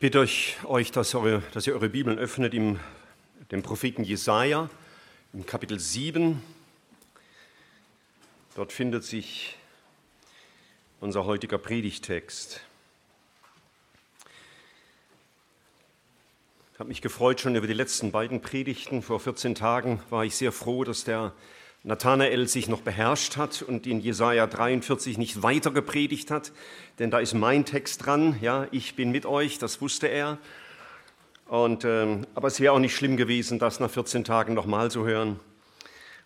bitte euch, euch dass, eure, dass, ihr eure Bibeln öffnet im dem Propheten Jesaja im Kapitel 7. Dort findet sich unser heutiger Predigtext. Ich habe mich gefreut schon über die letzten beiden Predigten. Vor 14 Tagen war ich sehr froh, dass der Nathanael sich noch beherrscht hat und in Jesaja 43 nicht weiter gepredigt hat, denn da ist mein Text dran. Ja, ich bin mit euch, das wusste er. Und, ähm, aber es wäre auch nicht schlimm gewesen, das nach 14 Tagen nochmal zu hören.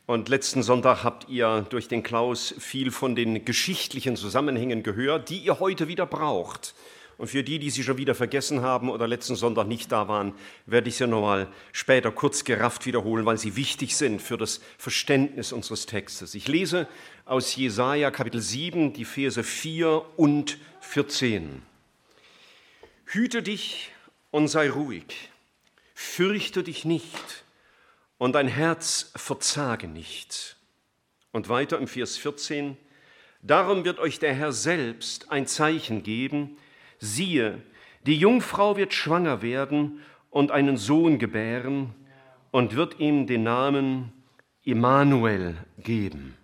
Und letzten Sonntag habt ihr durch den Klaus viel von den geschichtlichen Zusammenhängen gehört, die ihr heute wieder braucht. Und für die, die sie schon wieder vergessen haben oder letzten Sonntag nicht da waren, werde ich sie nochmal später kurz gerafft wiederholen, weil sie wichtig sind für das Verständnis unseres Textes. Ich lese aus Jesaja Kapitel 7 die Verse 4 und 14. Hüte dich und sei ruhig, fürchte dich nicht und dein Herz verzage nicht. Und weiter im Vers 14, darum wird euch der Herr selbst ein Zeichen geben, Siehe, die Jungfrau wird schwanger werden und einen Sohn gebären und wird ihm den Namen Immanuel geben.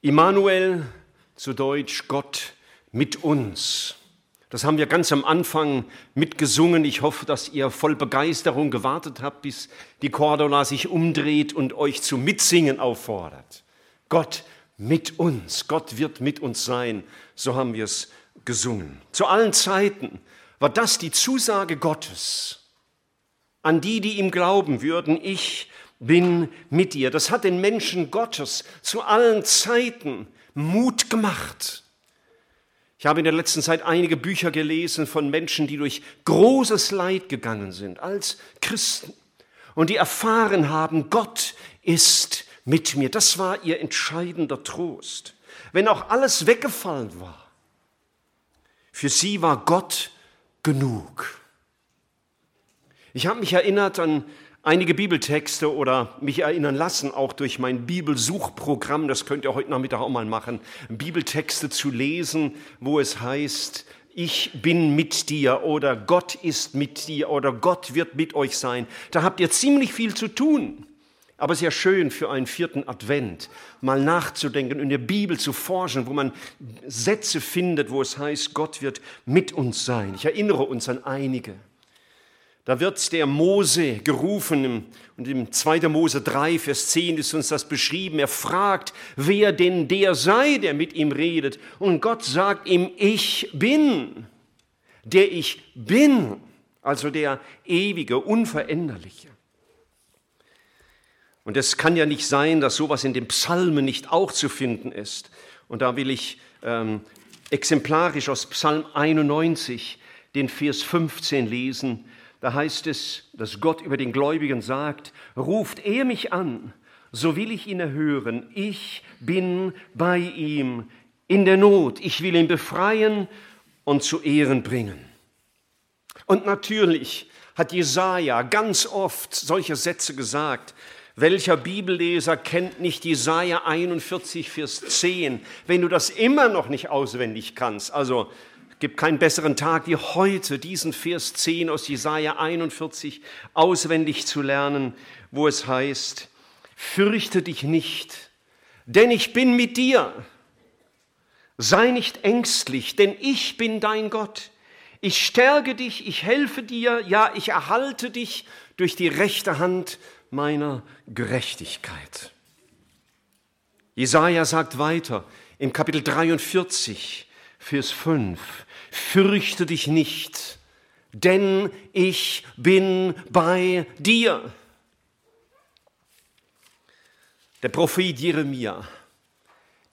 Immanuel, zu Deutsch Gott mit uns. Das haben wir ganz am Anfang mitgesungen. Ich hoffe, dass ihr voll Begeisterung gewartet habt, bis die Cordula sich umdreht und euch zu Mitsingen auffordert. Gott mit uns, Gott wird mit uns sein. So haben wir es gesungen. Zu allen Zeiten war das die Zusage Gottes an die, die ihm glauben würden, ich bin mit dir. Das hat den Menschen Gottes zu allen Zeiten Mut gemacht. Ich habe in der letzten Zeit einige Bücher gelesen von Menschen, die durch großes Leid gegangen sind als Christen und die erfahren haben, Gott ist mit mir. Das war ihr entscheidender Trost. Wenn auch alles weggefallen war, für sie war Gott genug. Ich habe mich erinnert an einige Bibeltexte oder mich erinnern lassen, auch durch mein Bibelsuchprogramm, das könnt ihr heute Nachmittag auch mal machen, Bibeltexte zu lesen, wo es heißt, ich bin mit dir oder Gott ist mit dir oder Gott wird mit euch sein. Da habt ihr ziemlich viel zu tun. Aber ja schön für einen vierten Advent, mal nachzudenken, in der Bibel zu forschen, wo man Sätze findet, wo es heißt, Gott wird mit uns sein. Ich erinnere uns an einige. Da wird der Mose gerufen und im 2. Mose 3, Vers 10 ist uns das beschrieben. Er fragt, wer denn der sei, der mit ihm redet. Und Gott sagt ihm, ich bin, der ich bin, also der ewige, unveränderliche. Und es kann ja nicht sein, dass sowas in den Psalmen nicht auch zu finden ist. Und da will ich ähm, exemplarisch aus Psalm 91 den Vers 15 lesen. Da heißt es, dass Gott über den Gläubigen sagt, ruft er mich an, so will ich ihn erhören. Ich bin bei ihm in der Not. Ich will ihn befreien und zu Ehren bringen. Und natürlich hat Jesaja ganz oft solche Sätze gesagt. Welcher Bibelleser kennt nicht Jesaja 41, Vers 10? Wenn du das immer noch nicht auswendig kannst, also gibt keinen besseren Tag wie heute, diesen Vers 10 aus Jesaja 41 auswendig zu lernen, wo es heißt: Fürchte dich nicht, denn ich bin mit dir. Sei nicht ängstlich, denn ich bin dein Gott. Ich stärke dich, ich helfe dir, ja, ich erhalte dich durch die rechte Hand meiner Gerechtigkeit. Jesaja sagt weiter im Kapitel 43, Vers 5, fürchte dich nicht, denn ich bin bei dir. Der Prophet Jeremia,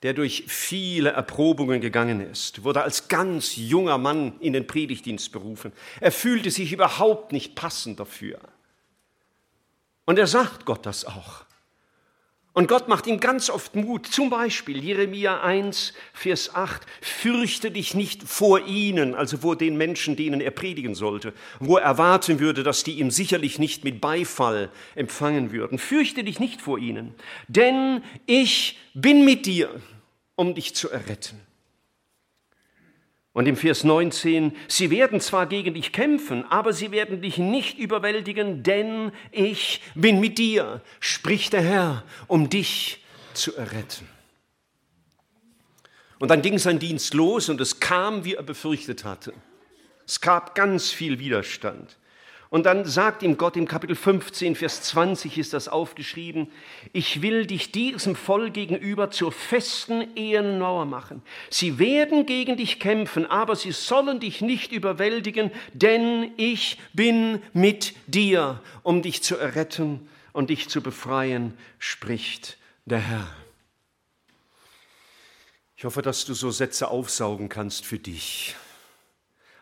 der durch viele Erprobungen gegangen ist, wurde als ganz junger Mann in den Predigtdienst berufen. Er fühlte sich überhaupt nicht passend dafür. Und er sagt Gott das auch. Und Gott macht ihm ganz oft Mut. Zum Beispiel Jeremia 1, Vers 8. Fürchte dich nicht vor ihnen, also vor den Menschen, denen er predigen sollte, wo er erwarten würde, dass die ihm sicherlich nicht mit Beifall empfangen würden. Fürchte dich nicht vor ihnen, denn ich bin mit dir, um dich zu erretten. Und im Vers 19, sie werden zwar gegen dich kämpfen, aber sie werden dich nicht überwältigen, denn ich bin mit dir, spricht der Herr, um dich zu erretten. Und dann ging sein Dienst los und es kam, wie er befürchtet hatte. Es gab ganz viel Widerstand. Und dann sagt ihm Gott im Kapitel 15, Vers 20 ist das aufgeschrieben, ich will dich diesem Volk gegenüber zur festen Ehrenmauer machen. Sie werden gegen dich kämpfen, aber sie sollen dich nicht überwältigen, denn ich bin mit dir, um dich zu erretten und dich zu befreien, spricht der Herr. Ich hoffe, dass du so Sätze aufsaugen kannst für dich.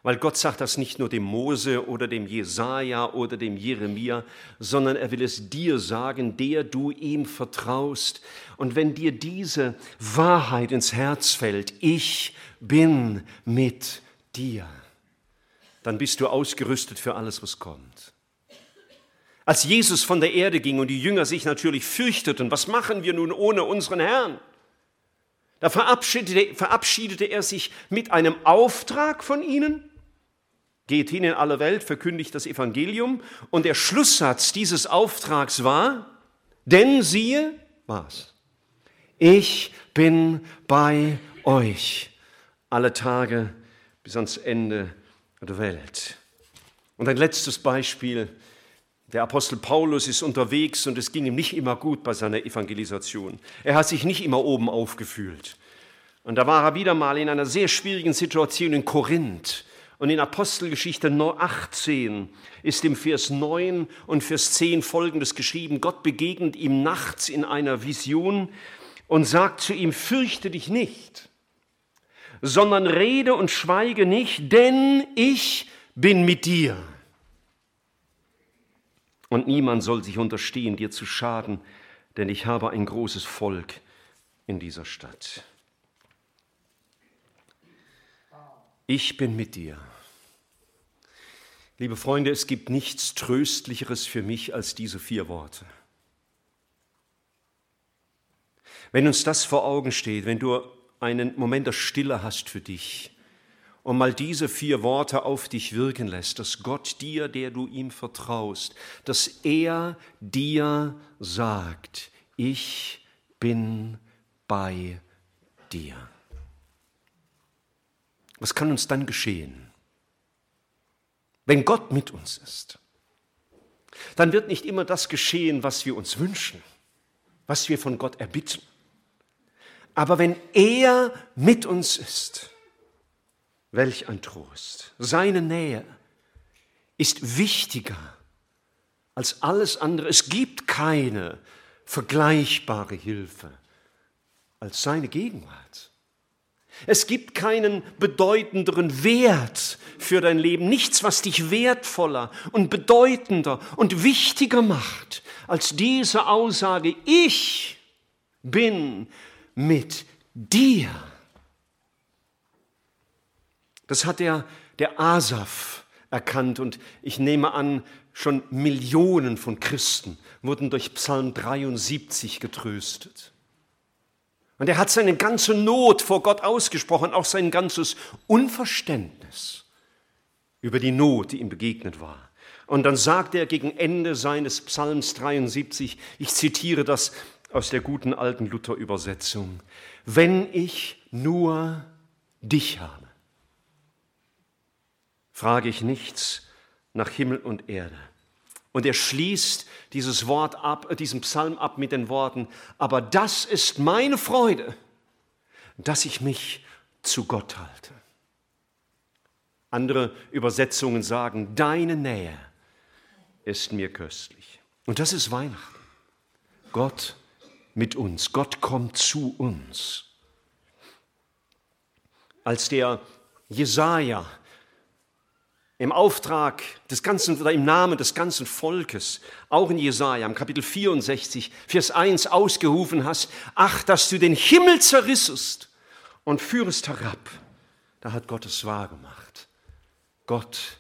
Weil Gott sagt das nicht nur dem Mose oder dem Jesaja oder dem Jeremia, sondern er will es dir sagen, der du ihm vertraust. Und wenn dir diese Wahrheit ins Herz fällt, ich bin mit dir, dann bist du ausgerüstet für alles, was kommt. Als Jesus von der Erde ging und die Jünger sich natürlich fürchteten, was machen wir nun ohne unseren Herrn? Da verabschiedete, verabschiedete er sich mit einem Auftrag von ihnen Geht hin in alle Welt, verkündigt das Evangelium. Und der Schlusssatz dieses Auftrags war, denn siehe, was? Ich bin bei euch alle Tage bis ans Ende der Welt. Und ein letztes Beispiel. Der Apostel Paulus ist unterwegs und es ging ihm nicht immer gut bei seiner Evangelisation. Er hat sich nicht immer oben aufgefühlt. Und da war er wieder mal in einer sehr schwierigen Situation in Korinth. Und in Apostelgeschichte 18 ist im Vers 9 und Vers 10 folgendes geschrieben. Gott begegnet ihm nachts in einer Vision und sagt zu ihm, fürchte dich nicht, sondern rede und schweige nicht, denn ich bin mit dir. Und niemand soll sich unterstehen, dir zu schaden, denn ich habe ein großes Volk in dieser Stadt. Ich bin mit dir. Liebe Freunde, es gibt nichts Tröstlicheres für mich als diese vier Worte. Wenn uns das vor Augen steht, wenn du einen Moment der Stille hast für dich und mal diese vier Worte auf dich wirken lässt, dass Gott dir, der du ihm vertraust, dass er dir sagt, ich bin bei dir. Was kann uns dann geschehen? Wenn Gott mit uns ist, dann wird nicht immer das geschehen, was wir uns wünschen, was wir von Gott erbitten. Aber wenn er mit uns ist, welch ein Trost. Seine Nähe ist wichtiger als alles andere. Es gibt keine vergleichbare Hilfe als seine Gegenwart. Es gibt keinen bedeutenderen Wert für dein Leben, nichts, was dich wertvoller und bedeutender und wichtiger macht als diese Aussage, ich bin mit dir. Das hat der, der Asaf erkannt und ich nehme an, schon Millionen von Christen wurden durch Psalm 73 getröstet. Und er hat seine ganze Not vor Gott ausgesprochen, auch sein ganzes Unverständnis über die Not, die ihm begegnet war. Und dann sagt er gegen Ende seines Psalms 73, ich zitiere das aus der guten alten Luther-Übersetzung, wenn ich nur dich habe, frage ich nichts nach Himmel und Erde. Und er schließt dieses Wort ab, äh, diesen Psalm ab mit den Worten, aber das ist meine Freude, dass ich mich zu Gott halte. Andere Übersetzungen sagen, deine Nähe ist mir köstlich. Und das ist Weihnachten. Gott mit uns. Gott kommt zu uns. Als der Jesaja im Auftrag des ganzen oder im Namen des ganzen Volkes, auch in Jesaja, im Kapitel 64, Vers 1 ausgerufen hast, ach, dass du den Himmel zerrissest und führest herab. Da hat Gott es wahr gemacht. Gott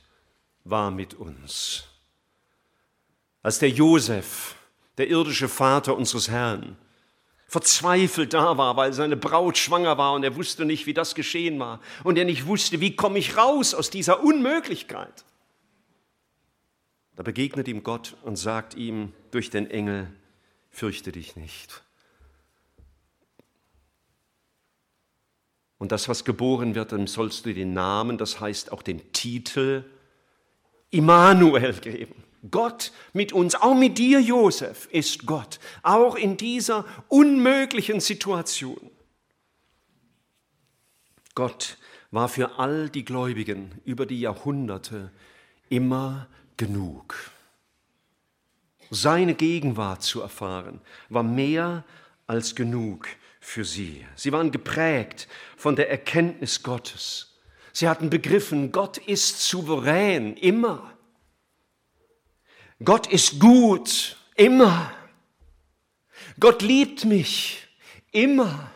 war mit uns. Als der Josef, der irdische Vater unseres Herrn, verzweifelt da war, weil seine Braut schwanger war und er wusste nicht, wie das geschehen war und er nicht wusste, wie komme ich raus aus dieser Unmöglichkeit. Da begegnet ihm Gott und sagt ihm durch den Engel, fürchte dich nicht. Und das, was geboren wird, dem sollst du den Namen, das heißt auch den Titel Immanuel geben. Gott mit uns, auch mit dir, Josef, ist Gott, auch in dieser unmöglichen Situation. Gott war für all die Gläubigen über die Jahrhunderte immer genug. Seine Gegenwart zu erfahren, war mehr als genug für sie. Sie waren geprägt von der Erkenntnis Gottes. Sie hatten begriffen, Gott ist souverän, immer. Gott ist gut, immer. Gott liebt mich, immer.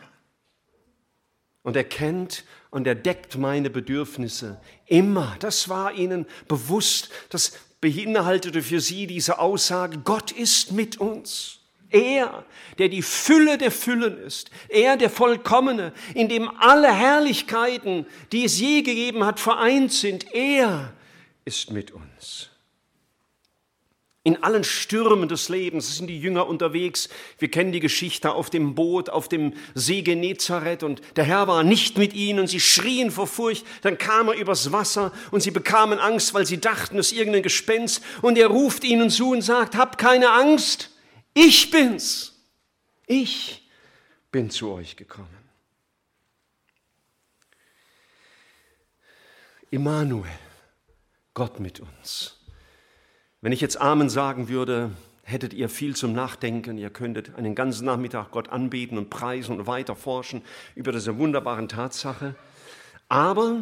Und er kennt und er deckt meine Bedürfnisse, immer. Das war ihnen bewusst. Das beinhaltete für sie diese Aussage, Gott ist mit uns. Er, der die Fülle der Füllen ist, er der Vollkommene, in dem alle Herrlichkeiten, die es je gegeben hat, vereint sind, er ist mit uns. In allen Stürmen des Lebens sind die Jünger unterwegs. Wir kennen die Geschichte auf dem Boot, auf dem See Genezareth und der Herr war nicht mit ihnen sie schrien vor Furcht. Dann kam er übers Wasser und sie bekamen Angst, weil sie dachten, es ist irgendein Gespenst. Und er ruft ihnen zu und sagt, habt keine Angst, ich bin's. Ich bin zu euch gekommen. Immanuel, Gott mit uns. Wenn ich jetzt Amen sagen würde, hättet ihr viel zum Nachdenken. Ihr könntet einen ganzen Nachmittag Gott anbeten und preisen und weiter forschen über diese wunderbaren Tatsache. Aber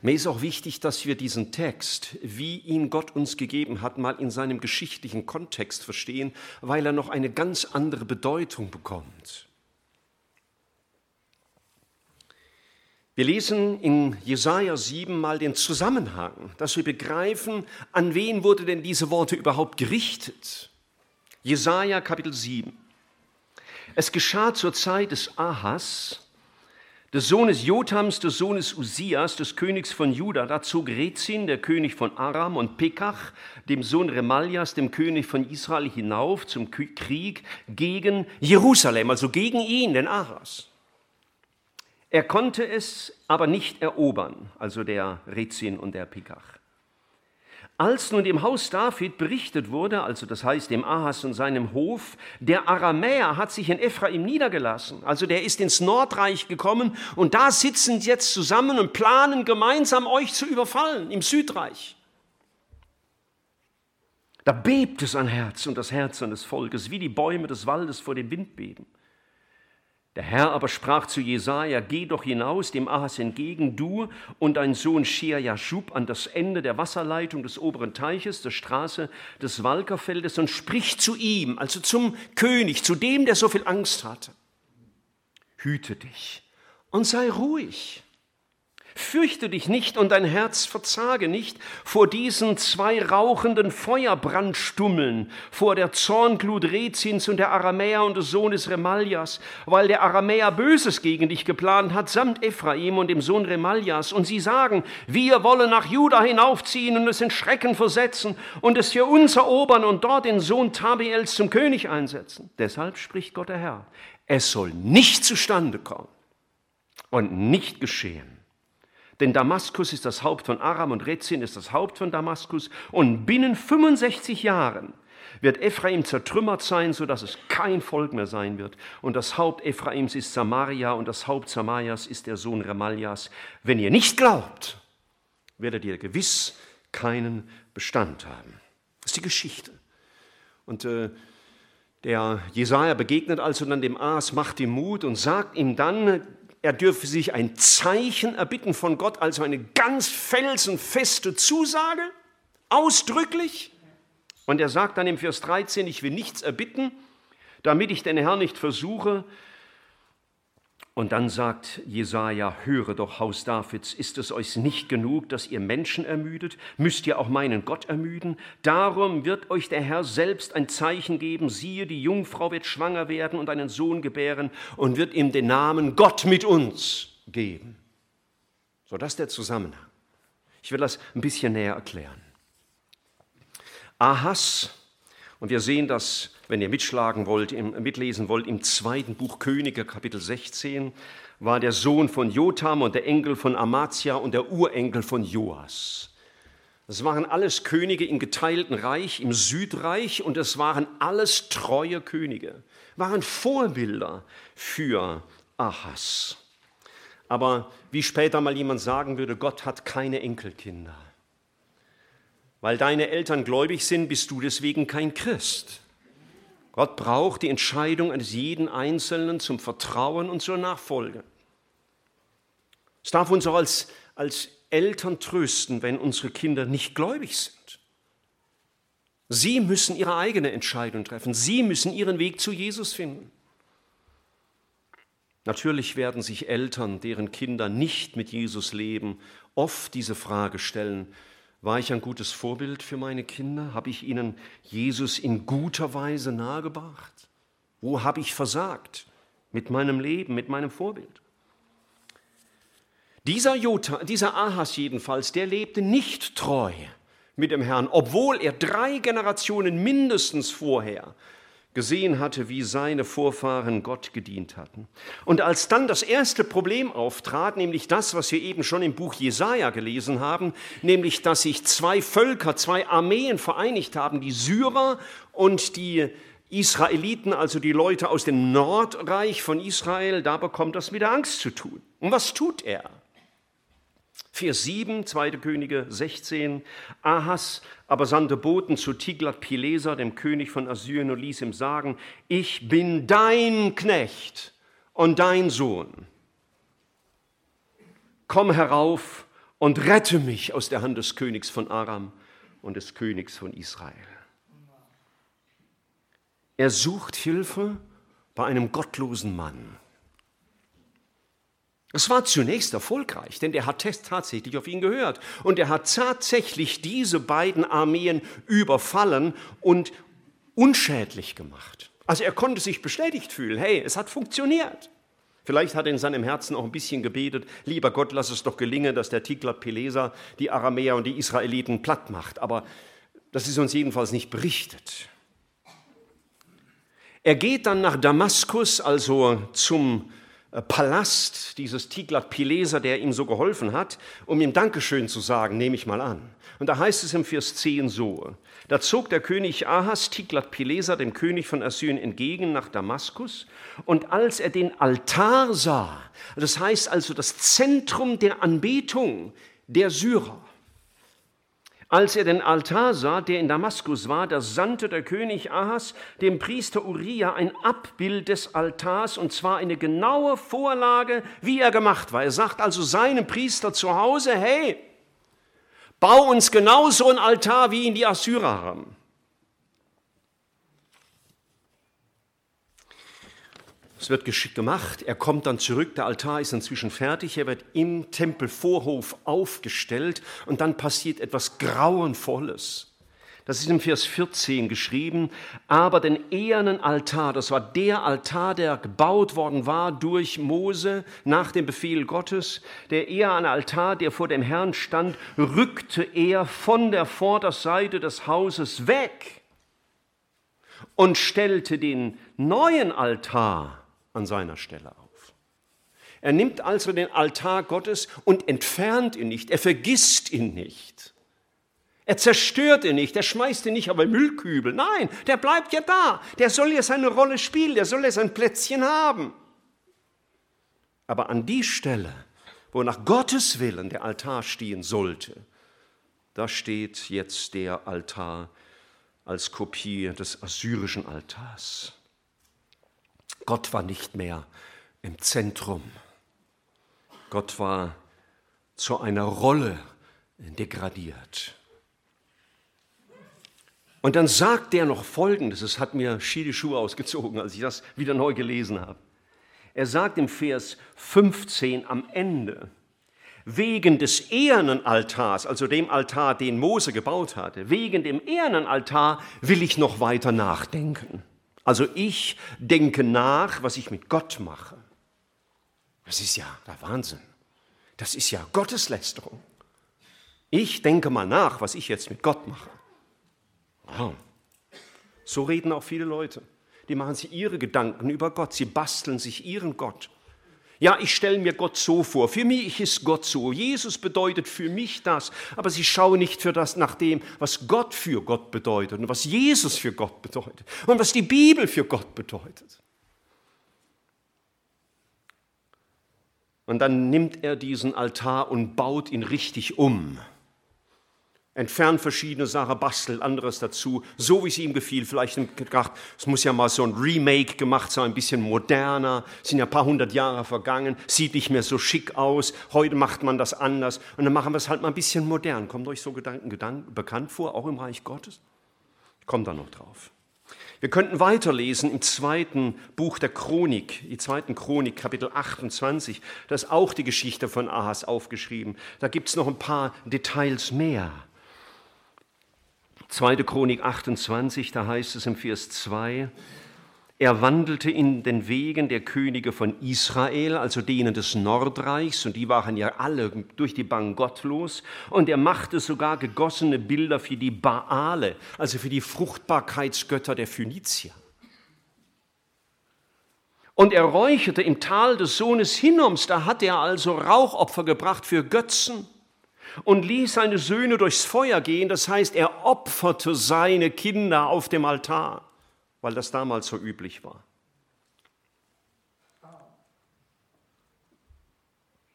mir ist auch wichtig, dass wir diesen Text, wie ihn Gott uns gegeben hat, mal in seinem geschichtlichen Kontext verstehen, weil er noch eine ganz andere Bedeutung bekommt. Wir lesen in Jesaja 7 mal den Zusammenhang, dass wir begreifen, an wen wurde denn diese Worte überhaupt gerichtet. Jesaja Kapitel 7. Es geschah zur Zeit des Ahas, des Sohnes Jotams, des Sohnes Usias, des Königs von Juda. Da zog Rezin, der König von Aram, und Pekach, dem Sohn Remaljas, dem König von Israel, hinauf zum Krieg gegen Jerusalem, also gegen ihn, den Ahas. Er konnte es aber nicht erobern, also der Rezin und der Pikach. Als nun dem Haus David berichtet wurde, also das heißt dem Ahas und seinem Hof, der Aramäer hat sich in Ephraim niedergelassen, also der ist ins Nordreich gekommen und da sitzen jetzt zusammen und planen gemeinsam euch zu überfallen im Südreich. Da bebte sein Herz und das Herz seines Volkes, wie die Bäume des Waldes vor dem Wind beben. Der Herr aber sprach zu Jesaja: Geh doch hinaus dem Ahas entgegen, du und dein Sohn Shia Jashub an das Ende der Wasserleitung des oberen Teiches, der Straße des Walkerfeldes und sprich zu ihm, also zum König, zu dem, der so viel Angst hatte. Hüte dich und sei ruhig. Fürchte dich nicht und dein Herz verzage nicht vor diesen zwei rauchenden Feuerbrandstummeln, vor der Zornglut Rezins und der Aramäer und des Sohnes Remaljas, weil der Aramäer Böses gegen dich geplant hat, samt Ephraim und dem Sohn Remaljas. Und sie sagen, wir wollen nach Juda hinaufziehen und es in Schrecken versetzen und es für uns erobern und dort den Sohn Tabiels zum König einsetzen. Deshalb spricht Gott der Herr, es soll nicht zustande kommen und nicht geschehen denn Damaskus ist das Haupt von Aram und Rezin ist das Haupt von Damaskus. Und binnen 65 Jahren wird Ephraim zertrümmert sein, sodass es kein Volk mehr sein wird. Und das Haupt Ephraims ist Samaria und das Haupt Samarias ist der Sohn Remaljas. Wenn ihr nicht glaubt, werdet ihr gewiss keinen Bestand haben. Das ist die Geschichte. Und äh, der Jesaja begegnet also dann dem Aas, macht ihm Mut und sagt ihm dann, er dürfe sich ein Zeichen erbitten von Gott, also eine ganz felsenfeste Zusage, ausdrücklich. Und er sagt dann im Vers 13, ich will nichts erbitten, damit ich den Herrn nicht versuche Und dann sagt Jesaja: Höre doch, Haus Davids, ist es euch nicht genug, dass ihr Menschen ermüdet? Müsst ihr auch meinen Gott ermüden? Darum wird euch der Herr selbst ein Zeichen geben. Siehe, die Jungfrau wird schwanger werden und einen Sohn gebären und wird ihm den Namen Gott mit uns geben. So, das ist der Zusammenhang. Ich will das ein bisschen näher erklären. Ahas, und wir sehen das wenn ihr mitschlagen wollt, im, mitlesen wollt, im zweiten Buch Könige, Kapitel 16, war der Sohn von Jotam und der Enkel von Amazia und der Urenkel von Joas. Das waren alles Könige im geteilten Reich, im Südreich, und es waren alles treue Könige, waren Vorbilder für Ahas. Aber wie später mal jemand sagen würde, Gott hat keine Enkelkinder. Weil deine Eltern gläubig sind, bist du deswegen kein Christ. Gott braucht die Entscheidung eines jeden Einzelnen zum Vertrauen und zur Nachfolge. Es darf uns auch als, als Eltern trösten, wenn unsere Kinder nicht gläubig sind. Sie müssen ihre eigene Entscheidung treffen. Sie müssen ihren Weg zu Jesus finden. Natürlich werden sich Eltern, deren Kinder nicht mit Jesus leben, oft diese Frage stellen, war ich ein gutes Vorbild für meine Kinder? Habe ich ihnen Jesus in guter Weise nahegebracht? Wo habe ich versagt mit meinem Leben, mit meinem Vorbild? Dieser, Jota, dieser Ahas jedenfalls, der lebte nicht treu mit dem Herrn, obwohl er drei Generationen mindestens vorher gesehen hatte, wie seine Vorfahren Gott gedient hatten. Und als dann das erste Problem auftrat, nämlich das, was wir eben schon im Buch Jesaja gelesen haben, nämlich dass sich zwei Völker, zwei Armeen vereinigt haben, die Syrer und die Israeliten, also die Leute aus dem Nordreich von Israel, da bekommt das wieder Angst zu tun. Und was tut er? Vers 7, 2. Könige 16. Ahas aber sandte Boten zu Tiglat-Pileser, dem König von Assyrien, und ließ ihm sagen: Ich bin dein Knecht und dein Sohn. Komm herauf und rette mich aus der Hand des Königs von Aram und des Königs von Israel. Er sucht Hilfe bei einem gottlosen Mann. Es war zunächst erfolgreich, denn der hat tatsächlich auf ihn gehört. Und er hat tatsächlich diese beiden Armeen überfallen und unschädlich gemacht. Also er konnte sich bestätigt fühlen, hey, es hat funktioniert. Vielleicht hat er in seinem Herzen auch ein bisschen gebetet, lieber Gott, lass es doch gelingen, dass der Tiglat-Pileser die Aramäer und die Israeliten platt macht. Aber das ist uns jedenfalls nicht berichtet. Er geht dann nach Damaskus, also zum Palast dieses Tiglat-Pileser, der ihm so geholfen hat, um ihm Dankeschön zu sagen, nehme ich mal an. Und da heißt es im Vers 10 so, da zog der König Ahas Tiglat-Pileser dem König von Assyrien entgegen nach Damaskus und als er den Altar sah, das heißt also das Zentrum der Anbetung der Syrer, als er den Altar sah, der in Damaskus war, da sandte der König Ahas dem Priester Uriah ein Abbild des Altars, und zwar eine genaue Vorlage, wie er gemacht war. Er sagt also seinem Priester zu Hause, hey, bau uns genau so ein Altar, wie ihn die Assyrer haben. Es wird geschickt gemacht. Er kommt dann zurück. Der Altar ist inzwischen fertig. Er wird im Tempelvorhof aufgestellt. Und dann passiert etwas Grauenvolles. Das ist im Vers 14 geschrieben. Aber den ehernen Altar, das war der Altar, der gebaut worden war durch Mose nach dem Befehl Gottes, der eherne Altar, der vor dem Herrn stand, rückte er von der Vorderseite des Hauses weg und stellte den neuen Altar an seiner Stelle auf. Er nimmt also den Altar Gottes und entfernt ihn nicht, er vergisst ihn nicht. Er zerstört ihn nicht, er schmeißt ihn nicht auf einen Müllkübel. Nein, der bleibt ja da. Der soll ja seine Rolle spielen, der soll ja sein Plätzchen haben. Aber an die Stelle, wo nach Gottes Willen der Altar stehen sollte, da steht jetzt der Altar als Kopie des assyrischen Altars. Gott war nicht mehr im Zentrum. Gott war zu einer Rolle degradiert. Und dann sagt er noch Folgendes, es hat mir schiede Schuhe ausgezogen, als ich das wieder neu gelesen habe. Er sagt im Vers 15 am Ende, wegen des ehernen Altars, also dem Altar, den Mose gebaut hatte, wegen dem ehernen will ich noch weiter nachdenken. Also ich denke nach, was ich mit Gott mache. Das ist ja der Wahnsinn. Das ist ja Gotteslästerung. Ich denke mal nach, was ich jetzt mit Gott mache. Wow. So reden auch viele Leute. Die machen sich ihre Gedanken über Gott. Sie basteln sich ihren Gott. Ja, ich stelle mir Gott so vor. Für mich ist Gott so. Jesus bedeutet für mich das. Aber sie schauen nicht für das nach dem, was Gott für Gott bedeutet und was Jesus für Gott bedeutet und was die Bibel für Gott bedeutet. Und dann nimmt er diesen Altar und baut ihn richtig um entfernt verschiedene Sachen, bastelt anderes dazu, so wie es ihm gefiel. Vielleicht gedacht, es muss ja mal so ein Remake gemacht sein, ein bisschen moderner. Sind ja ein paar hundert Jahre vergangen, sieht nicht mehr so schick aus. Heute macht man das anders und dann machen wir es halt mal ein bisschen modern. Kommt euch so Gedanken, Gedanken bekannt vor, auch im Reich Gottes? Ich komme da noch drauf. Wir könnten weiterlesen im zweiten Buch der Chronik, die zweiten Chronik, Kapitel 28. Da ist auch die Geschichte von Ahas aufgeschrieben. Da gibt es noch ein paar Details mehr. 2. Chronik 28, da heißt es im Vers 2, er wandelte in den Wegen der Könige von Israel, also denen des Nordreichs, und die waren ja alle durch die Bank gottlos, und er machte sogar gegossene Bilder für die Baale, also für die Fruchtbarkeitsgötter der Phönizier. Und er räucherte im Tal des Sohnes Hinnoms, da hat er also Rauchopfer gebracht für Götzen und ließ seine Söhne durchs Feuer gehen. Das heißt, er opferte seine Kinder auf dem Altar, weil das damals so üblich war.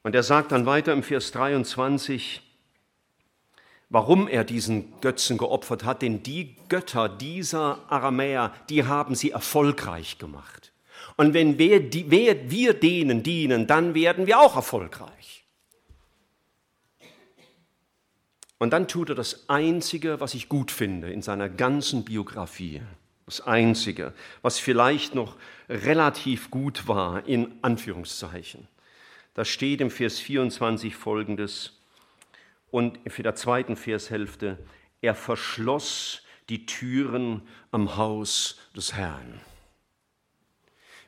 Und er sagt dann weiter im Vers 23, warum er diesen Götzen geopfert hat, denn die Götter dieser Aramäer, die haben sie erfolgreich gemacht. Und wenn wir, wir denen dienen, dann werden wir auch erfolgreich. Und dann tut er das Einzige, was ich gut finde in seiner ganzen Biografie. Das Einzige, was vielleicht noch relativ gut war, in Anführungszeichen. Da steht im Vers 24 folgendes und für der zweiten Vershälfte, er verschloss die Türen am Haus des Herrn.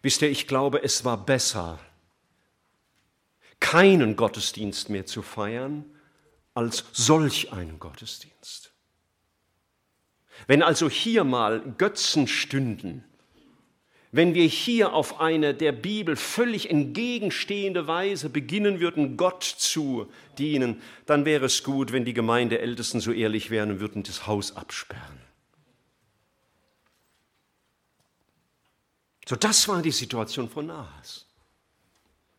Wisst ihr, ich glaube, es war besser, keinen Gottesdienst mehr zu feiern, als solch einen Gottesdienst. Wenn also hier mal Götzen stünden, wenn wir hier auf eine der Bibel völlig entgegenstehende Weise beginnen würden, Gott zu dienen, dann wäre es gut, wenn die Gemeindeältesten so ehrlich wären und würden das Haus absperren. So, das war die Situation von Ahas.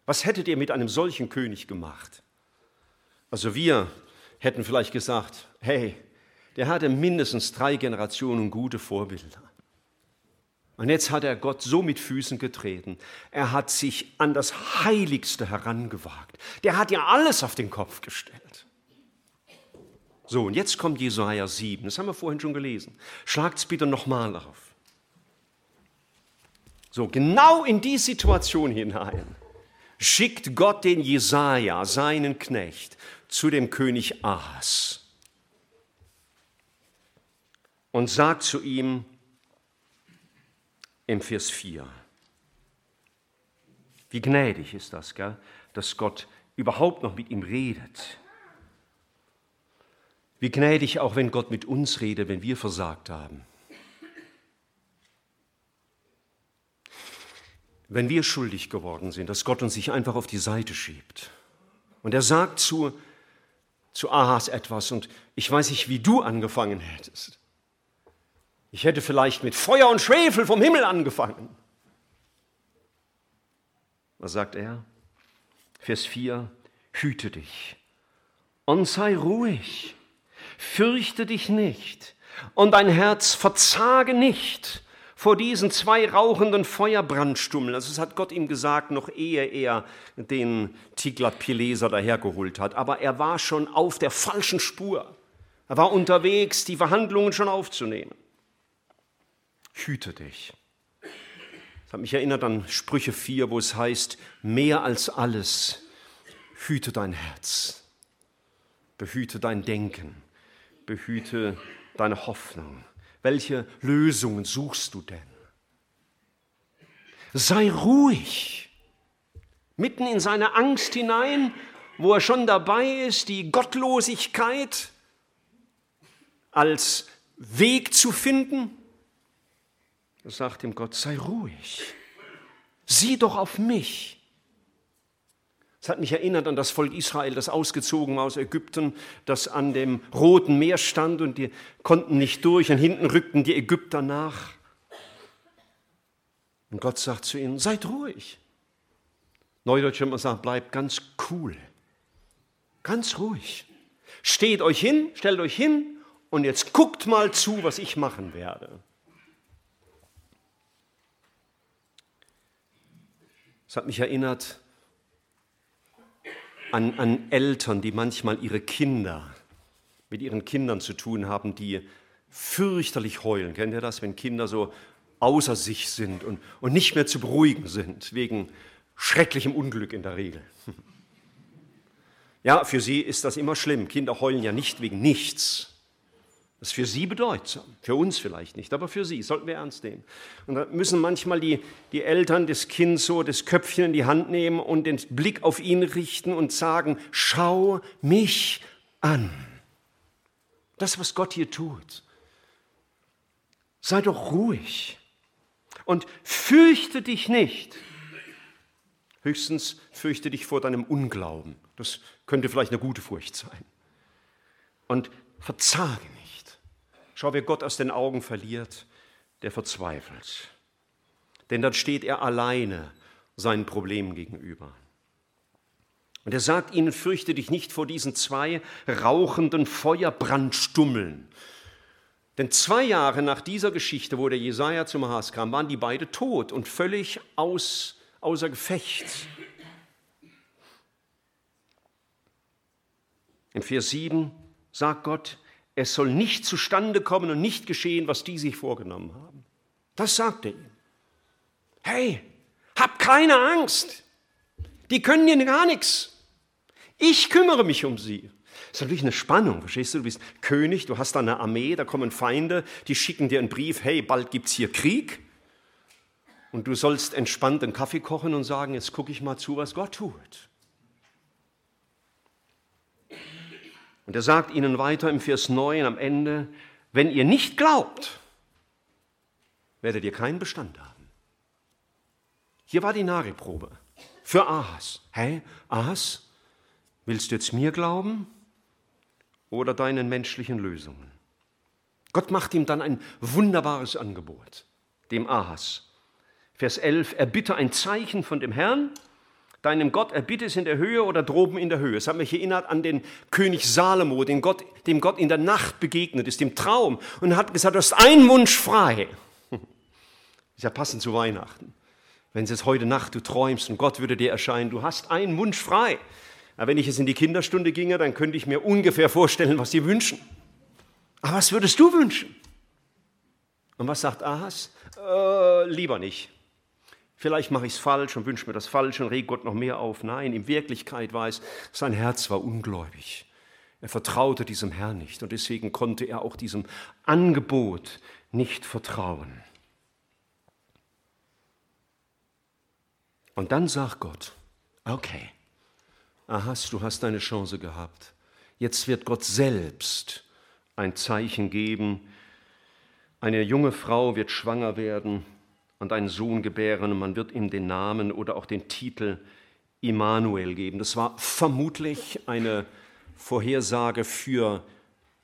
Was hättet ihr mit einem solchen König gemacht? Also wir hätten vielleicht gesagt, hey, der hatte mindestens drei Generationen gute Vorbilder. Und jetzt hat er Gott so mit Füßen getreten. Er hat sich an das Heiligste herangewagt. Der hat ja alles auf den Kopf gestellt. So, und jetzt kommt Jesaja 7. Das haben wir vorhin schon gelesen. Schlagt es bitte nochmal auf. So, genau in die Situation hinein schickt Gott den Jesaja, seinen Knecht, zu dem König Ahas und sagt zu ihm im Vers 4, wie gnädig ist das, gell, dass Gott überhaupt noch mit ihm redet. Wie gnädig auch, wenn Gott mit uns redet, wenn wir versagt haben. Wenn wir schuldig geworden sind, dass Gott uns sich einfach auf die Seite schiebt. Und er sagt zu zu Ahas etwas und ich weiß nicht, wie du angefangen hättest. Ich hätte vielleicht mit Feuer und Schwefel vom Himmel angefangen. Was sagt er? Vers 4, hüte dich und sei ruhig, fürchte dich nicht und dein Herz verzage nicht vor diesen zwei rauchenden Feuerbrandstummeln. Also das hat Gott ihm gesagt, noch ehe er den Tiglat-Pileser dahergeholt hat. Aber er war schon auf der falschen Spur. Er war unterwegs, die Verhandlungen schon aufzunehmen. Hüte dich. Das hat mich erinnert an Sprüche 4, wo es heißt, mehr als alles, hüte dein Herz, behüte dein Denken, behüte deine Hoffnung. Welche Lösungen suchst du denn? Sei ruhig, mitten in seine Angst hinein, wo er schon dabei ist, die Gottlosigkeit als Weg zu finden. Sagt ihm Gott, sei ruhig, sieh doch auf mich. Es hat mich erinnert an das Volk Israel, das ausgezogen war aus Ägypten, das an dem Roten Meer stand und die konnten nicht durch und hinten rückten die Ägypter nach. Und Gott sagt zu ihnen, seid ruhig. Neudeutsch man sagen, bleibt ganz cool, ganz ruhig. Steht euch hin, stellt euch hin und jetzt guckt mal zu, was ich machen werde. Es hat mich erinnert an, an Eltern, die manchmal ihre Kinder mit ihren Kindern zu tun haben, die fürchterlich heulen. Kennt ihr das, wenn Kinder so außer sich sind und, und nicht mehr zu beruhigen sind, wegen schrecklichem Unglück in der Regel? Ja, für sie ist das immer schlimm. Kinder heulen ja nicht wegen nichts, das ist für sie bedeutsam, für uns vielleicht nicht, aber für sie sollten wir ernst nehmen. Und da müssen manchmal die, die Eltern des Kindes so das Köpfchen in die Hand nehmen und den Blick auf ihn richten und sagen, schau mich an. Das, was Gott hier tut. Sei doch ruhig und fürchte dich nicht. Höchstens fürchte dich vor deinem Unglauben. Das könnte vielleicht eine gute Furcht sein. Und verzage nicht. Schau, wer Gott aus den Augen verliert, der verzweifelt. Denn dann steht er alleine seinen Problemen gegenüber. Und er sagt ihnen, fürchte dich nicht vor diesen zwei rauchenden Feuerbrandstummeln. Denn zwei Jahre nach dieser Geschichte, wo der Jesaja zum Haas kam, waren die beide tot und völlig aus, außer Gefecht. Im Vers 7 sagt Gott, es soll nicht zustande kommen und nicht geschehen, was die sich vorgenommen haben. Das sagt er ihnen. Hey, hab keine Angst. Die können dir gar nichts. Ich kümmere mich um sie. Das ist natürlich eine Spannung, verstehst du? Du bist König, du hast da eine Armee, da kommen Feinde, die schicken dir einen Brief, hey, bald gibt es hier Krieg. Und du sollst entspannt einen Kaffee kochen und sagen, jetzt gucke ich mal zu, was Gott tut. Und er sagt ihnen weiter im Vers 9 am Ende, wenn ihr nicht glaubt, werdet ihr keinen Bestand haben. Hier war die Nariprobe für Ahas. Hey, Ahas, willst du jetzt mir glauben oder deinen menschlichen Lösungen? Gott macht ihm dann ein wunderbares Angebot, dem Ahas. Vers 11, er bitte ein Zeichen von dem Herrn deinem Gott erbitte es in der Höhe oder droben in der Höhe. Es hat mich erinnert an den König Salomo, den Gott, dem Gott in der Nacht begegnet ist, im Traum, und hat gesagt, du hast einen Wunsch frei. Ist ja passend zu Weihnachten. Wenn es jetzt heute Nacht du träumst und Gott würde dir erscheinen, du hast einen Wunsch frei. Aber wenn ich jetzt in die Kinderstunde ginge, dann könnte ich mir ungefähr vorstellen, was sie wünschen. Aber was würdest du wünschen? Und was sagt Ahas? Äh, lieber nicht. Vielleicht mache ich es falsch und wünsche mir das Falsche und reg Gott noch mehr auf. Nein, in Wirklichkeit war es, sein Herz war ungläubig. Er vertraute diesem Herrn nicht und deswegen konnte er auch diesem Angebot nicht vertrauen. Und dann sagt Gott, okay, Ahas, du hast deine Chance gehabt. Jetzt wird Gott selbst ein Zeichen geben. Eine junge Frau wird schwanger werden und einen Sohn gebären und man wird ihm den Namen oder auch den Titel Immanuel geben. Das war vermutlich eine Vorhersage für,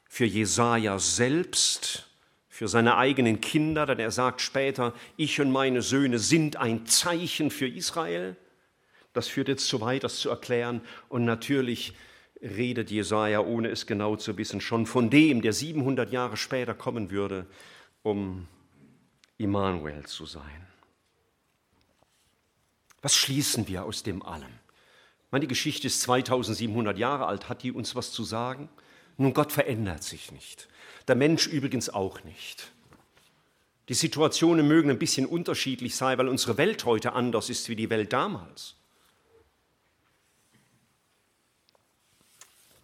für Jesaja selbst, für seine eigenen Kinder, denn er sagt später: Ich und meine Söhne sind ein Zeichen für Israel. Das führt jetzt zu weit, das zu erklären. Und natürlich redet Jesaja, ohne es genau zu wissen, schon von dem, der 700 Jahre später kommen würde, um Immanuel zu sein. Was schließen wir aus dem allem? Meine Geschichte ist 2700 Jahre alt. Hat die uns was zu sagen? Nun, Gott verändert sich nicht. Der Mensch übrigens auch nicht. Die Situationen mögen ein bisschen unterschiedlich sein, weil unsere Welt heute anders ist wie die Welt damals.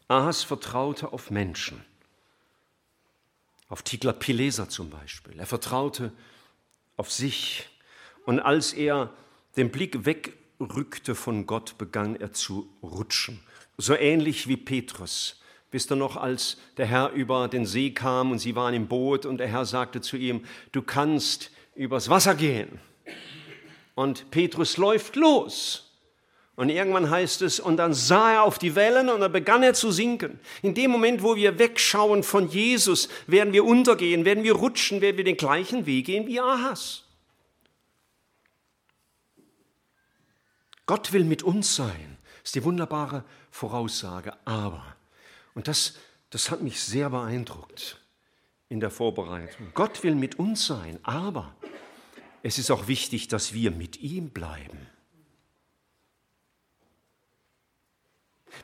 Ahas vertraute auf Menschen, auf Tiglat-Pileser zum Beispiel. Er vertraute auf sich. Und als er den Blick wegrückte von Gott, begann er zu rutschen. So ähnlich wie Petrus. Wisst ihr noch, als der Herr über den See kam und sie waren im Boot und der Herr sagte zu ihm, du kannst übers Wasser gehen. Und Petrus läuft los. Und irgendwann heißt es, und dann sah er auf die Wellen und dann begann er zu sinken. In dem Moment, wo wir wegschauen von Jesus, werden wir untergehen, werden wir rutschen, werden wir den gleichen Weg gehen wie Ahas. Gott will mit uns sein. Ist die wunderbare Voraussage. Aber, und das, das hat mich sehr beeindruckt in der Vorbereitung. Gott will mit uns sein, aber es ist auch wichtig, dass wir mit ihm bleiben.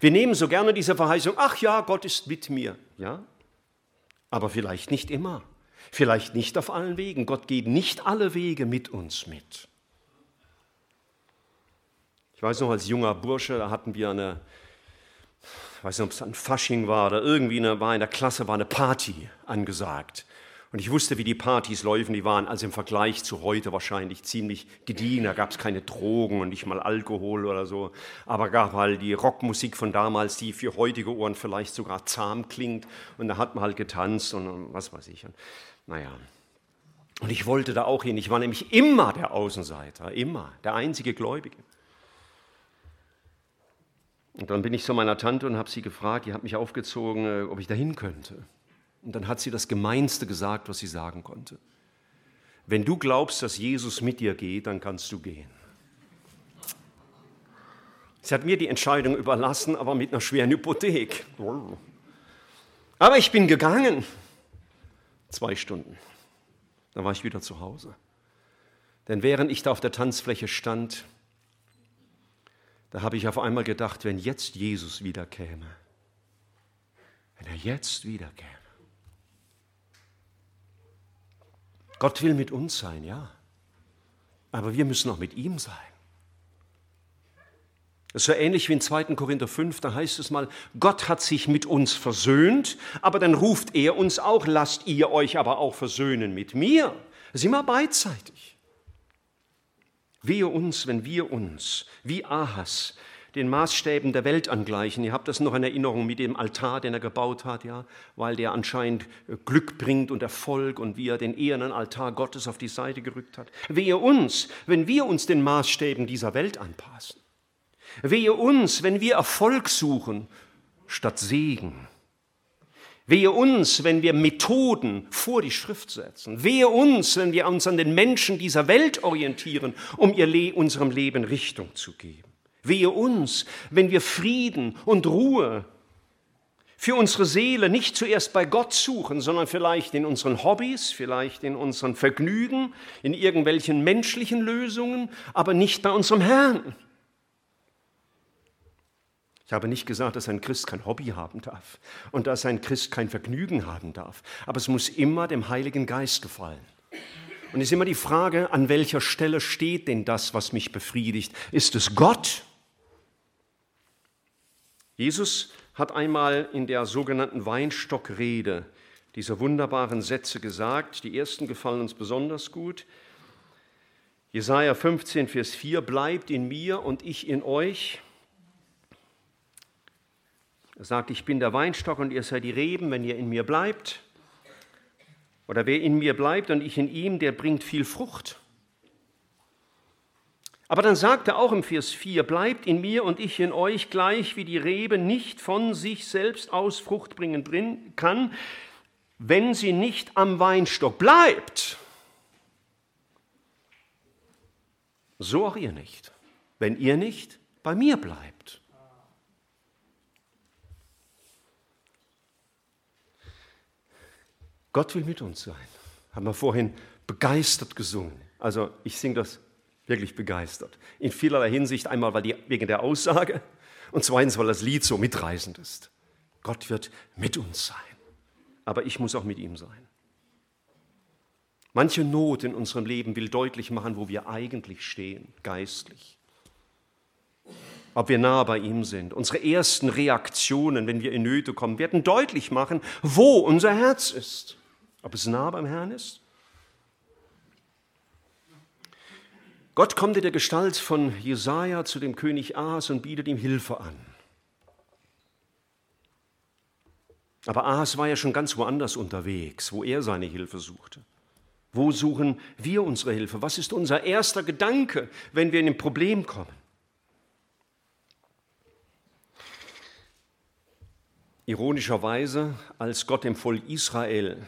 Wir nehmen so gerne diese Verheißung, ach ja, Gott ist mit mir, ja, aber vielleicht nicht immer, vielleicht nicht auf allen Wegen. Gott geht nicht alle Wege mit uns mit. Ich weiß noch, als junger Bursche, da hatten wir eine, ich weiß nicht, ob es ein Fasching war oder irgendwie eine, war in der Klasse war eine Party angesagt. Und ich wusste, wie die Partys laufen. Die waren also im Vergleich zu heute wahrscheinlich ziemlich gediegen. Da gab es keine Drogen und nicht mal Alkohol oder so. Aber gab halt die Rockmusik von damals, die für heutige Ohren vielleicht sogar zahm klingt. Und da hat man halt getanzt und was weiß ich. Und, naja. Und ich wollte da auch hin. Ich war nämlich immer der Außenseiter, immer der einzige Gläubige. Und dann bin ich zu meiner Tante und habe sie gefragt, die hat mich aufgezogen, äh, ob ich dahin könnte. Und dann hat sie das Gemeinste gesagt, was sie sagen konnte. Wenn du glaubst, dass Jesus mit dir geht, dann kannst du gehen. Sie hat mir die Entscheidung überlassen, aber mit einer schweren Hypothek. Aber ich bin gegangen. Zwei Stunden. Dann war ich wieder zu Hause. Denn während ich da auf der Tanzfläche stand, da habe ich auf einmal gedacht, wenn jetzt Jesus wiederkäme, wenn er jetzt wiederkäme. Gott will mit uns sein, ja, aber wir müssen auch mit ihm sein. Das ist so ähnlich wie in 2. Korinther 5, da heißt es mal, Gott hat sich mit uns versöhnt, aber dann ruft er uns auch, lasst ihr euch aber auch versöhnen mit mir. Das ist immer beidseitig. Wehe uns, wenn wir uns, wie Ahas, den Maßstäben der Welt angleichen. Ihr habt das noch in Erinnerung mit dem Altar, den er gebaut hat, ja, weil der anscheinend äh, Glück bringt und Erfolg und wie er den ehernen Altar Gottes auf die Seite gerückt hat. Wehe uns, wenn wir uns den Maßstäben dieser Welt anpassen. Wehe uns, wenn wir Erfolg suchen statt Segen. Wehe uns, wenn wir Methoden vor die Schrift setzen. Wehe uns, wenn wir uns an den Menschen dieser Welt orientieren, um Le unserem Leben Richtung zu geben. Wehe uns, wenn wir Frieden und Ruhe für unsere Seele nicht zuerst bei Gott suchen, sondern vielleicht in unseren Hobbys, vielleicht in unseren Vergnügen, in irgendwelchen menschlichen Lösungen, aber nicht bei unserem Herrn. Ich habe nicht gesagt, dass ein Christ kein Hobby haben darf und dass ein Christ kein Vergnügen haben darf, aber es muss immer dem Heiligen Geist gefallen. Und es ist immer die Frage, an welcher Stelle steht denn das, was mich befriedigt? Ist es Gott? Jesus hat einmal in der sogenannten Weinstockrede diese wunderbaren Sätze gesagt. Die ersten gefallen uns besonders gut. Jesaja 15, Vers 4: Bleibt in mir und ich in euch. Er sagt, ich bin der Weinstock und ihr seid die Reben, wenn ihr in mir bleibt. Oder wer in mir bleibt und ich in ihm, der bringt viel Frucht. Aber dann sagt er auch im Vers 4, bleibt in mir und ich in euch, gleich wie die Rebe nicht von sich selbst aus Frucht bringen kann, wenn sie nicht am Weinstock bleibt. So auch ihr nicht, wenn ihr nicht bei mir bleibt. Gott will mit uns sein. Haben wir vorhin begeistert gesungen. Also ich singe das wirklich begeistert. In vielerlei Hinsicht. Einmal weil die, wegen der Aussage und zweitens, weil das Lied so mitreißend ist. Gott wird mit uns sein. Aber ich muss auch mit ihm sein. Manche Not in unserem Leben will deutlich machen, wo wir eigentlich stehen, geistlich. Ob wir nah bei ihm sind. Unsere ersten Reaktionen, wenn wir in Nöte kommen, werden deutlich machen, wo unser Herz ist. Ob es nah beim Herrn ist? Gott kommt in der Gestalt von Jesaja zu dem König Ahas und bietet ihm Hilfe an. Aber Ahas war ja schon ganz woanders unterwegs, wo er seine Hilfe suchte. Wo suchen wir unsere Hilfe? Was ist unser erster Gedanke, wenn wir in ein Problem kommen? Ironischerweise, als Gott dem Volk Israel,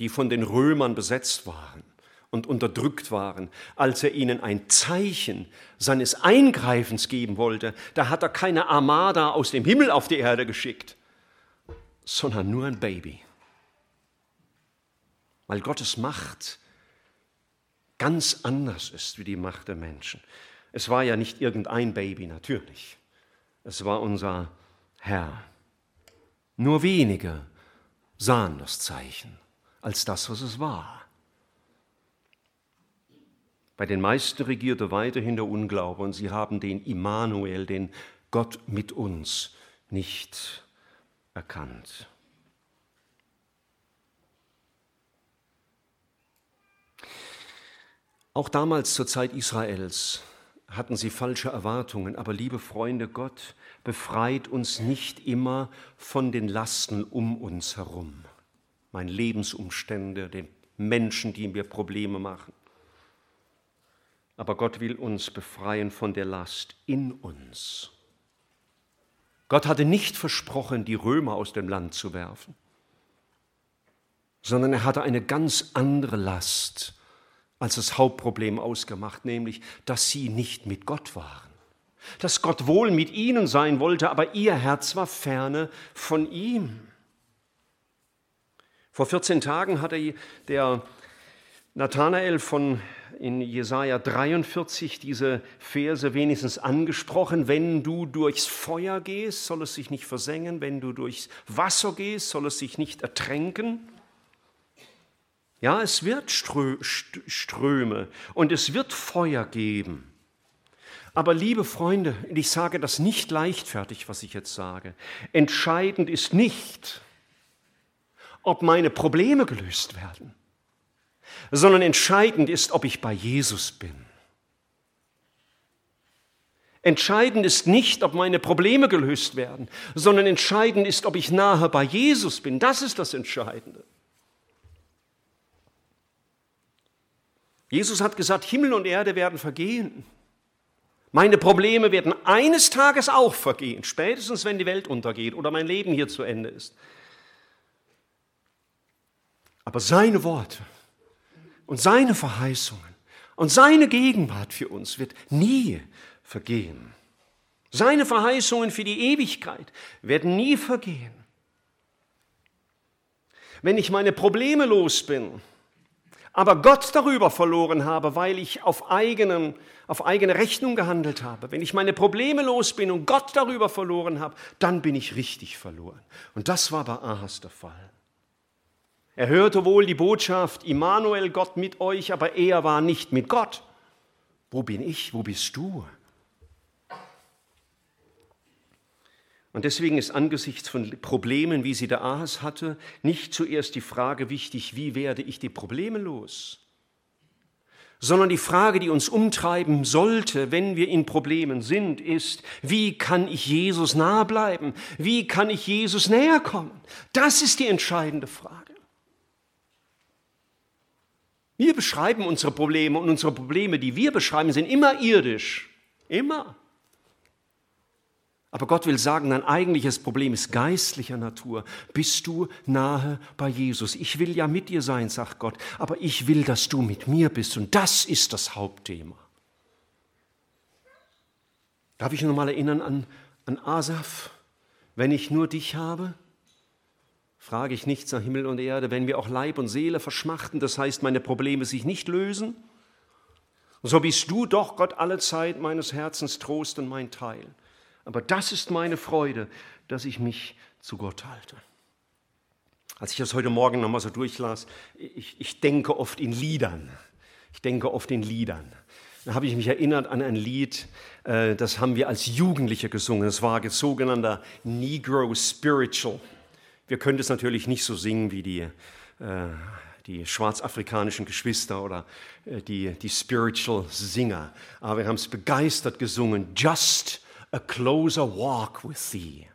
die von den Römern besetzt waren und unterdrückt waren, als er ihnen ein Zeichen seines Eingreifens geben wollte, da hat er keine Armada aus dem Himmel auf die Erde geschickt, sondern nur ein Baby weil Gottes Macht ganz anders ist wie die Macht der Menschen. Es war ja nicht irgendein Baby, natürlich. Es war unser Herr. Nur wenige sahen das Zeichen als das, was es war. Bei den meisten regierte weiterhin der Unglaube und sie haben den Immanuel, den Gott mit uns, nicht erkannt. Auch damals zur Zeit Israels hatten sie falsche Erwartungen, aber liebe Freunde, Gott befreit uns nicht immer von den Lasten um uns herum, meine Lebensumstände, den Menschen, die mir Probleme machen. Aber Gott will uns befreien von der Last in uns. Gott hatte nicht versprochen, die Römer aus dem Land zu werfen, sondern er hatte eine ganz andere Last als das Hauptproblem ausgemacht, nämlich, dass sie nicht mit Gott waren. Dass Gott wohl mit ihnen sein wollte, aber ihr Herz war ferne von ihm. Vor 14 Tagen hatte der Nathanael von in Jesaja 43 diese Verse wenigstens angesprochen. Wenn du durchs Feuer gehst, soll es sich nicht versengen. Wenn du durchs Wasser gehst, soll es sich nicht ertränken. Ja, es wird Ströme und es wird Feuer geben. Aber liebe Freunde, ich sage das nicht leichtfertig, was ich jetzt sage. Entscheidend ist nicht, ob meine Probleme gelöst werden, sondern entscheidend ist, ob ich bei Jesus bin. Entscheidend ist nicht, ob meine Probleme gelöst werden, sondern entscheidend ist, ob ich nahe bei Jesus bin. Das ist das Entscheidende. Jesus hat gesagt, Himmel und Erde werden vergehen. Meine Probleme werden eines Tages auch vergehen, spätestens wenn die Welt untergeht oder mein Leben hier zu Ende ist. Aber seine Worte und seine Verheißungen und seine Gegenwart für uns wird nie vergehen. Seine Verheißungen für die Ewigkeit werden nie vergehen. Wenn ich meine Probleme los bin, aber Gott darüber verloren habe, weil ich auf, eigenen, auf eigene Rechnung gehandelt habe, wenn ich meine Probleme los bin und Gott darüber verloren habe, dann bin ich richtig verloren. Und das war bei Ahas der Fall. Er hörte wohl die Botschaft, Immanuel, Gott mit euch, aber er war nicht mit Gott. Wo bin ich? Wo bist du? Und deswegen ist angesichts von Problemen, wie sie der Ahas hatte, nicht zuerst die Frage wichtig, wie werde ich die Probleme los, sondern die Frage, die uns umtreiben sollte, wenn wir in Problemen sind, ist, wie kann ich Jesus nahe bleiben? Wie kann ich Jesus näher kommen? Das ist die entscheidende Frage. Wir beschreiben unsere Probleme und unsere Probleme, die wir beschreiben, sind immer irdisch. Immer. Aber Gott will sagen, dein eigentliches Problem ist geistlicher Natur. Bist du nahe bei Jesus? Ich will ja mit dir sein, sagt Gott, aber ich will, dass du mit mir bist. Und das ist das Hauptthema. Darf ich noch mal erinnern an, an Asaf? Wenn ich nur dich habe, frage ich nichts nach Himmel und Erde. Wenn wir auch Leib und Seele verschmachten, das heißt, meine Probleme sich nicht lösen, so bist du doch Gott alle Zeit meines Herzens Trost und mein Teil. Aber das ist meine Freude, dass ich mich zu Gott halte. Als ich das heute Morgen nochmal so durchlas, ich, ich denke oft in Liedern. Ich denke oft in Liedern. Da habe ich mich erinnert an ein Lied, äh, das haben wir als Jugendliche gesungen. Es war sogenannter Negro Spiritual. Wir können es natürlich nicht so singen wie die, äh, die schwarzafrikanischen Geschwister oder äh, die, die Spiritual Singer. Aber wir haben es begeistert gesungen. Just a closer walk with thee.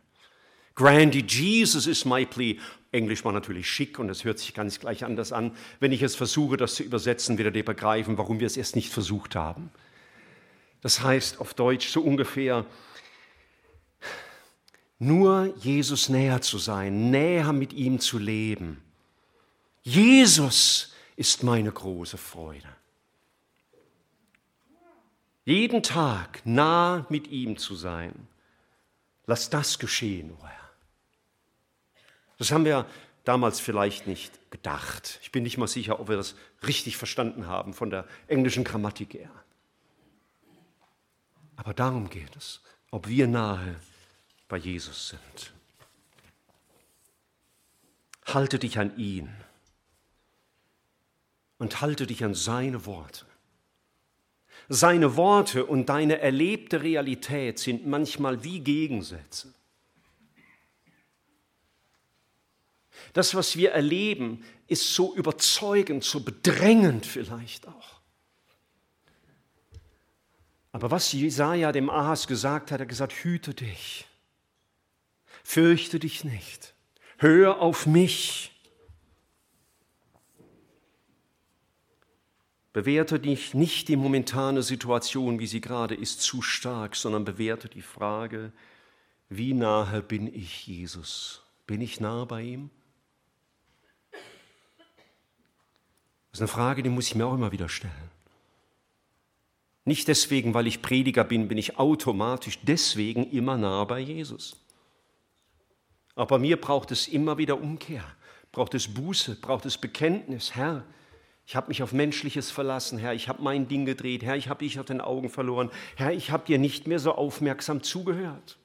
Grandy, Jesus is my plea. Englisch war natürlich schick und es hört sich ganz gleich anders an. Wenn ich es versuche, das zu übersetzen, werdet ihr begreifen, warum wir es erst nicht versucht haben. Das heißt auf Deutsch so ungefähr, nur Jesus näher zu sein, näher mit ihm zu leben. Jesus ist meine große Freude. Jeden Tag nah mit ihm zu sein. Lass das geschehen, o oh Herr. Das haben wir damals vielleicht nicht gedacht. Ich bin nicht mal sicher, ob wir das richtig verstanden haben von der englischen Grammatik her. Aber darum geht es, ob wir nahe bei Jesus sind. Halte dich an ihn und halte dich an seine Worte. Seine Worte und deine erlebte Realität sind manchmal wie Gegensätze. Das, was wir erleben, ist so überzeugend, so bedrängend vielleicht auch. Aber was Jesaja dem Ahas gesagt hat, er hat gesagt: Hüte dich, fürchte dich nicht, hör auf mich. Bewerte dich nicht die momentane Situation, wie sie gerade ist, zu stark, sondern bewerte die Frage, wie nahe bin ich Jesus? Bin ich nah bei ihm? Das ist eine Frage, die muss ich mir auch immer wieder stellen. Nicht deswegen, weil ich Prediger bin, bin ich automatisch deswegen immer nah bei Jesus. Aber bei mir braucht es immer wieder Umkehr, braucht es Buße, braucht es Bekenntnis. Herr, ich habe mich auf Menschliches verlassen, Herr, ich habe mein Ding gedreht, Herr, ich habe dich aus den Augen verloren, Herr, ich habe dir nicht mehr so aufmerksam zugehört.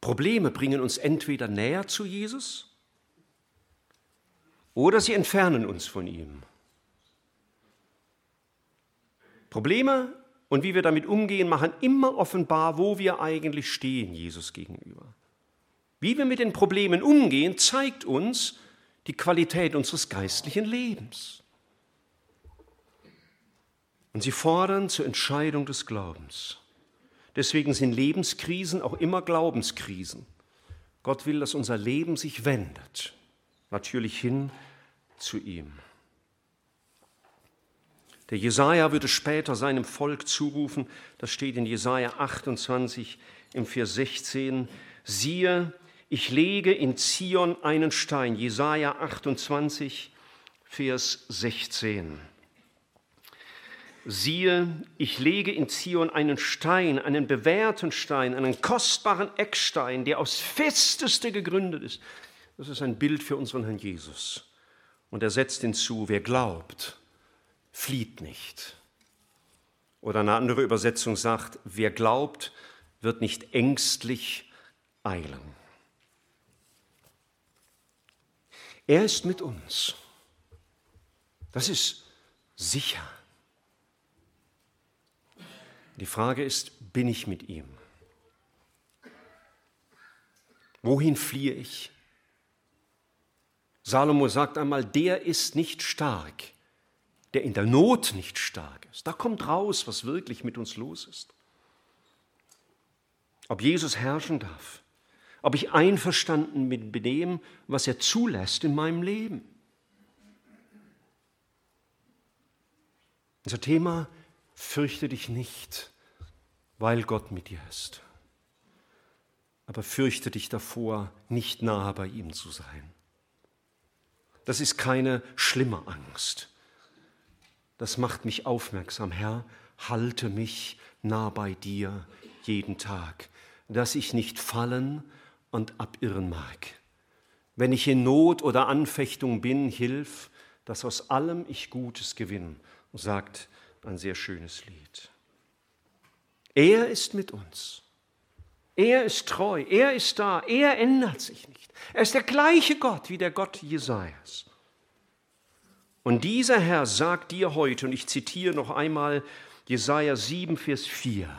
Probleme bringen uns entweder näher zu Jesus oder sie entfernen uns von ihm. Probleme und wie wir damit umgehen, machen immer offenbar, wo wir eigentlich stehen Jesus gegenüber. Wie wir mit den Problemen umgehen, zeigt uns die Qualität unseres geistlichen Lebens. Und sie fordern zur Entscheidung des Glaubens. Deswegen sind Lebenskrisen auch immer Glaubenskrisen. Gott will, dass unser Leben sich wendet natürlich hin zu ihm. Der Jesaja würde später seinem Volk zurufen, das steht in Jesaja 28 im Vers 16, siehe, ich lege in Zion einen Stein. Jesaja 28, Vers 16. Siehe, ich lege in Zion einen Stein, einen bewährten Stein, einen kostbaren Eckstein, der aus Festeste gegründet ist. Das ist ein Bild für unseren Herrn Jesus. Und er setzt hinzu, wer glaubt, flieht nicht. Oder eine andere Übersetzung sagt, wer glaubt, wird nicht ängstlich eilen. Er ist mit uns. Das ist sicher. Die Frage ist, bin ich mit ihm? Wohin fliehe ich? Salomo sagt einmal, der ist nicht stark, der in der Not nicht stark ist. Da kommt raus, was wirklich mit uns los ist. Ob Jesus herrschen darf, ob ich einverstanden bin mit dem, was er zulässt in meinem Leben. Unser Thema, fürchte dich nicht, weil Gott mit dir ist. Aber fürchte dich davor, nicht nahe bei ihm zu sein. Das ist keine schlimme Angst. Das macht mich aufmerksam, Herr, halte mich nah bei dir jeden Tag, dass ich nicht fallen und abirren mag. Wenn ich in Not oder Anfechtung bin, hilf, dass aus allem ich Gutes gewinne, sagt ein sehr schönes Lied. Er ist mit uns. Er ist treu, er ist da, er ändert sich nicht. Er ist der gleiche Gott wie der Gott Jesajas. Und dieser Herr sagt dir heute, und ich zitiere noch einmal Jesaja 7, Vers 4,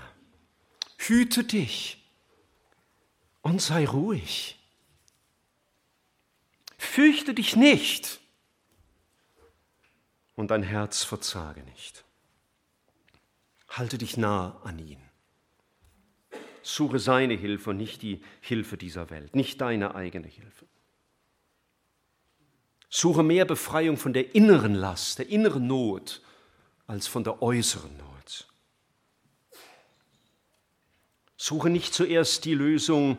hüte dich und sei ruhig. Fürchte dich nicht und dein Herz verzage nicht. Halte dich nah an ihn. Suche seine Hilfe und nicht die Hilfe dieser Welt, nicht deine eigene Hilfe. Suche mehr Befreiung von der inneren Last, der inneren Not, als von der äußeren Not. Suche nicht zuerst die Lösung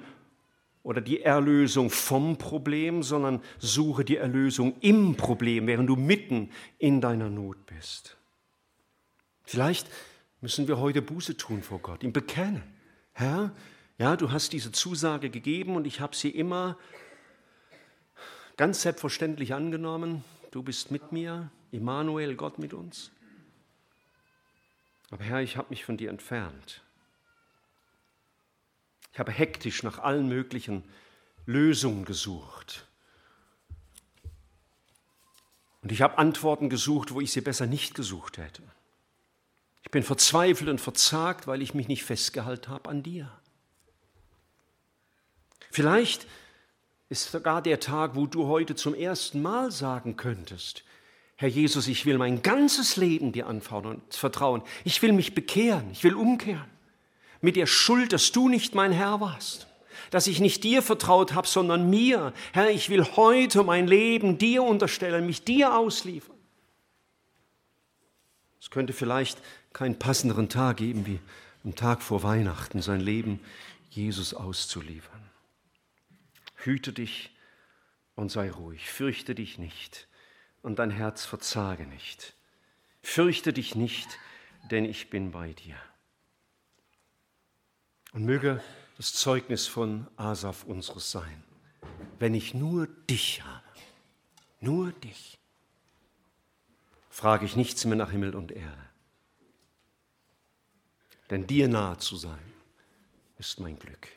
oder die Erlösung vom Problem, sondern suche die Erlösung im Problem, während du mitten in deiner Not bist. Vielleicht müssen wir heute Buße tun vor Gott, ihm bekennen. Herr, ja, du hast diese Zusage gegeben und ich habe sie immer ganz selbstverständlich angenommen. Du bist mit mir, Immanuel, Gott mit uns. Aber Herr, ich habe mich von dir entfernt. Ich habe hektisch nach allen möglichen Lösungen gesucht. Und ich habe Antworten gesucht, wo ich sie besser nicht gesucht hätte. Ich bin verzweifelt und verzagt, weil ich mich nicht festgehalten habe an dir. Vielleicht ist sogar der Tag, wo du heute zum ersten Mal sagen könntest, Herr Jesus, ich will mein ganzes Leben dir anvertrauen. Ich will mich bekehren, ich will umkehren mit der Schuld, dass du nicht mein Herr warst, dass ich nicht dir vertraut habe, sondern mir. Herr, ich will heute mein Leben dir unterstellen, mich dir ausliefern. Es könnte vielleicht keinen passenderen Tag geben, wie am Tag vor Weihnachten sein Leben Jesus auszuliefern. Hüte dich und sei ruhig, fürchte dich nicht und dein Herz verzage nicht. Fürchte dich nicht, denn ich bin bei dir. Und möge das Zeugnis von Asaf unseres sein, wenn ich nur dich habe, nur dich, frage ich nichts mehr nach Himmel und Erde. Denn dir nahe zu sein, ist mein Glück.